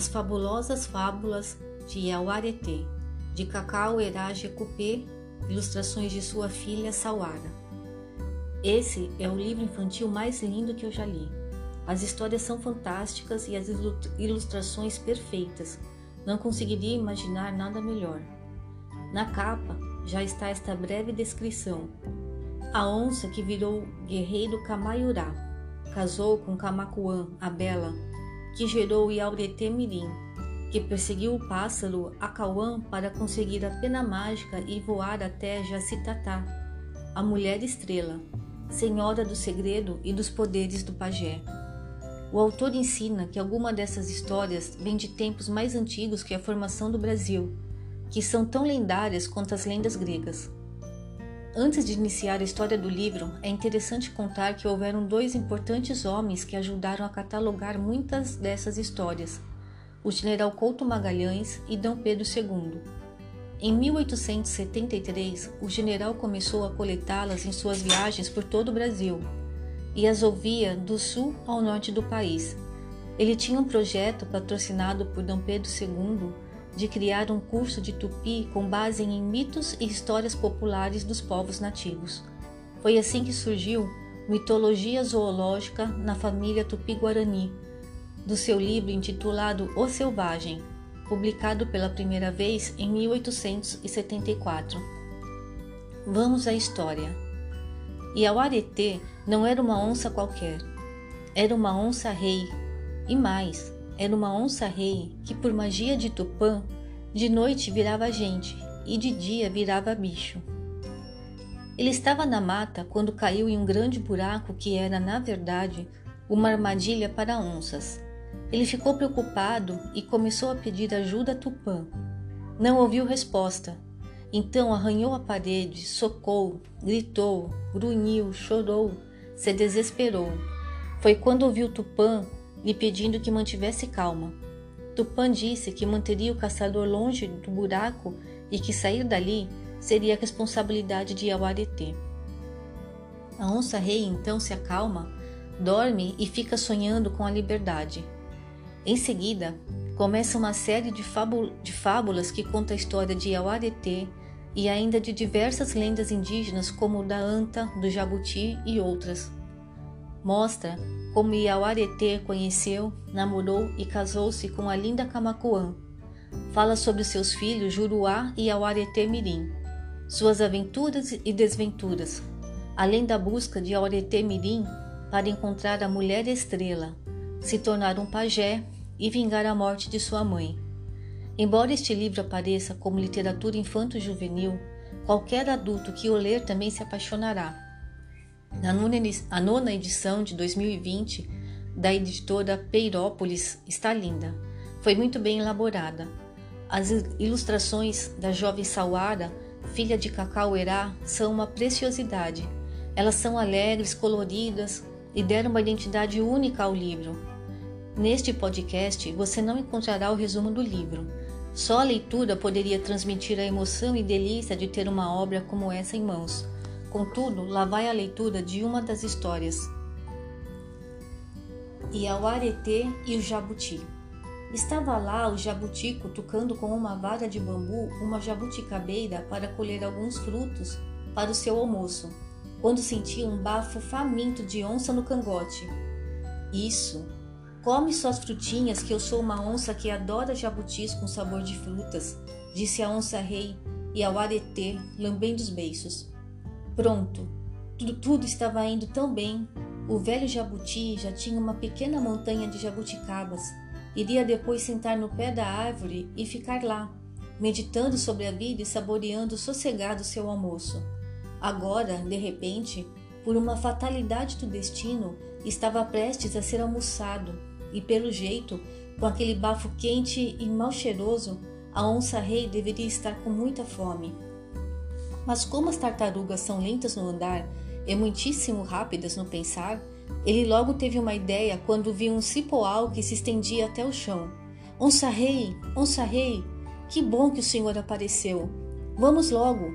As Fabulosas Fábulas de Yawarete, de Cacau Erage Cupê, ilustrações de sua filha Sawara. Esse é o livro infantil mais lindo que eu já li. As histórias são fantásticas e as ilustrações perfeitas. Não conseguiria imaginar nada melhor. Na capa já está esta breve descrição. A onça que virou guerreiro Kamayurá casou com Kamakuan, a bela, que gerou Yaurete Mirim, que perseguiu o pássaro Akauan para conseguir a pena mágica e voar até Jacitatá, a mulher estrela, senhora do segredo e dos poderes do pajé. O autor ensina que alguma dessas histórias vem de tempos mais antigos que a formação do Brasil, que são tão lendárias quanto as lendas gregas. Antes de iniciar a história do livro, é interessante contar que houveram dois importantes homens que ajudaram a catalogar muitas dessas histórias: o general Couto Magalhães e D. Pedro II. Em 1873, o general começou a coletá-las em suas viagens por todo o Brasil e as ouvia do sul ao norte do país. Ele tinha um projeto patrocinado por D. Pedro II de criar um curso de tupi com base em mitos e histórias populares dos povos nativos. Foi assim que surgiu Mitologia Zoológica na família Tupi-Guarani, do seu livro intitulado O Selvagem, publicado pela primeira vez em 1874. Vamos à história. Iauaretê não era uma onça qualquer, era uma onça-rei, e mais, era uma onça-rei que, por magia de Tupã, de noite virava gente e de dia virava bicho. Ele estava na mata quando caiu em um grande buraco que era, na verdade, uma armadilha para onças. Ele ficou preocupado e começou a pedir ajuda a Tupã. Não ouviu resposta. Então arranhou a parede, socou, gritou, grunhiu, chorou, se desesperou. Foi quando ouviu Tupã lhe pedindo que mantivesse calma. Tupã disse que manteria o caçador longe do buraco e que sair dali seria a responsabilidade de Yawaretê. A onça-rei então se acalma, dorme e fica sonhando com a liberdade. Em seguida, começa uma série de, de fábulas que conta a história de Yawaretê e ainda de diversas lendas indígenas como o da anta, do jabuti e outras. Mostra como Iauaretê conheceu, namorou e casou-se com a linda Camacuã. Fala sobre seus filhos Juruá e Iauaretê Mirim, suas aventuras e desventuras, além da busca de Iauaretê Mirim para encontrar a mulher estrela, se tornar um pajé e vingar a morte de sua mãe. Embora este livro apareça como literatura infanto-juvenil, qualquer adulto que o ler também se apaixonará a nona edição de 2020 da editora Peirópolis está linda. Foi muito bem elaborada. As ilustrações da jovem Sawara, filha de Cacauerá, são uma preciosidade. Elas são alegres, coloridas e deram uma identidade única ao livro. Neste podcast você não encontrará o resumo do livro. Só a leitura poderia transmitir a emoção e delícia de ter uma obra como essa em mãos. Contudo, lá vai a leitura de uma das histórias. E ao aretê e o jabuti. Estava lá o jabuti cutucando com uma vara de bambu uma jabuticabeira para colher alguns frutos para o seu almoço, quando sentiu um bafo faminto de onça no cangote. Isso! Come suas frutinhas, que eu sou uma onça que adora jabutis com sabor de frutas, disse a onça-rei e ao aretê, lambendo os beiços. Pronto, tudo, tudo estava indo tão bem. O velho jabuti já tinha uma pequena montanha de jabuticabas. Iria depois sentar no pé da árvore e ficar lá, meditando sobre a vida e saboreando sossegado seu almoço. Agora, de repente, por uma fatalidade do destino, estava prestes a ser almoçado, e pelo jeito, com aquele bafo quente e mal cheiroso, a onça-rei deveria estar com muita fome. Mas como as tartarugas são lentas no andar e muitíssimo rápidas no pensar, ele logo teve uma ideia quando viu um cipoal que se estendia até o chão. Onça rei, onça rei, que bom que o senhor apareceu. Vamos logo.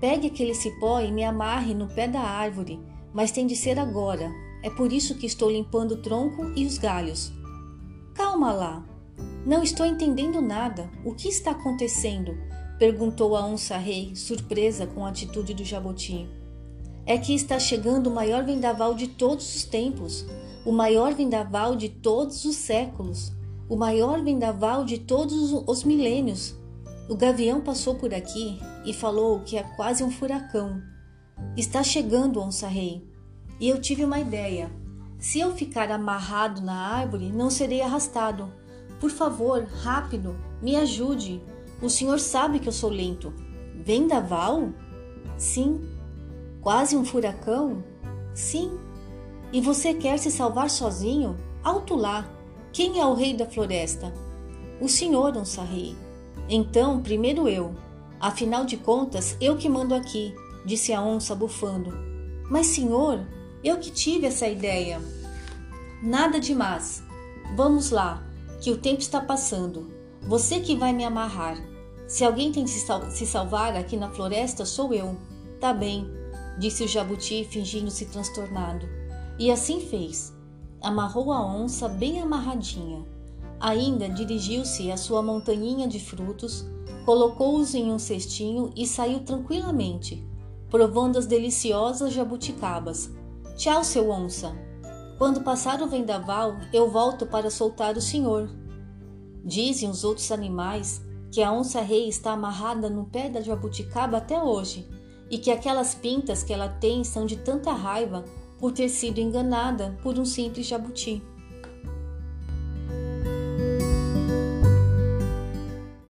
Pegue aquele cipó e me amarre no pé da árvore, mas tem de ser agora. É por isso que estou limpando o tronco e os galhos. Calma lá. Não estou entendendo nada. O que está acontecendo? Perguntou a onça-rei, surpresa com a atitude do jabuti. É que está chegando o maior vendaval de todos os tempos, o maior vendaval de todos os séculos, o maior vendaval de todos os milênios. O gavião passou por aqui e falou que é quase um furacão. Está chegando, onça-rei. E eu tive uma ideia. Se eu ficar amarrado na árvore, não serei arrastado. Por favor, rápido, me ajude. O senhor sabe que eu sou lento. Vendaval? Sim. Quase um furacão? Sim. E você quer se salvar sozinho? Alto lá! Quem é o rei da floresta? O senhor, onça rei. Então, primeiro eu. Afinal de contas, eu que mando aqui, disse a onça bufando. Mas, senhor, eu que tive essa ideia. Nada demais. Vamos lá, que o tempo está passando. Você que vai me amarrar. Se alguém tem de se salvar aqui na floresta, sou eu. Tá bem, disse o jabuti, fingindo-se transtornado. E assim fez. Amarrou a onça bem amarradinha. Ainda dirigiu-se à sua montanhinha de frutos, colocou-os em um cestinho e saiu tranquilamente, provando as deliciosas jabuticabas. Tchau, seu onça. Quando passar o vendaval, eu volto para soltar o senhor. Dizem os outros animais que a onça-rei está amarrada no pé da jabuticaba até hoje e que aquelas pintas que ela tem são de tanta raiva por ter sido enganada por um simples jabuti.